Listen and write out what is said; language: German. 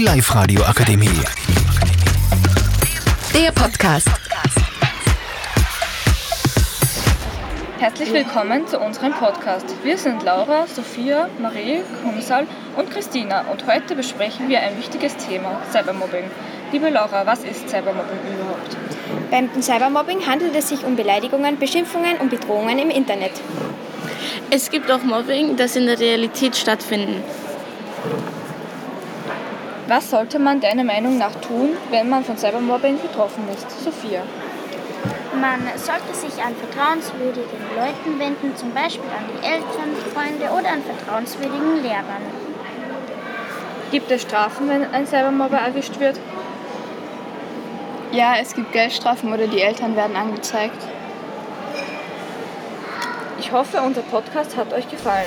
Die Live-Radio Akademie. Der Podcast. Herzlich willkommen zu unserem Podcast. Wir sind Laura, Sophia, Marie, Kumsal und Christina und heute besprechen wir ein wichtiges Thema, Cybermobbing. Liebe Laura, was ist Cybermobbing überhaupt? Beim Cybermobbing handelt es sich um Beleidigungen, Beschimpfungen und Bedrohungen im Internet. Es gibt auch Mobbing, das in der Realität stattfindet. Was sollte man deiner Meinung nach tun, wenn man von Cybermobbing betroffen ist? Sophia. Man sollte sich an vertrauenswürdigen Leuten wenden, zum Beispiel an die Eltern, Freunde oder an vertrauenswürdigen Lehrern. Gibt es Strafen, wenn ein Cybermobber erwischt wird? Ja, es gibt Geldstrafen oder die Eltern werden angezeigt. Ich hoffe, unser Podcast hat euch gefallen.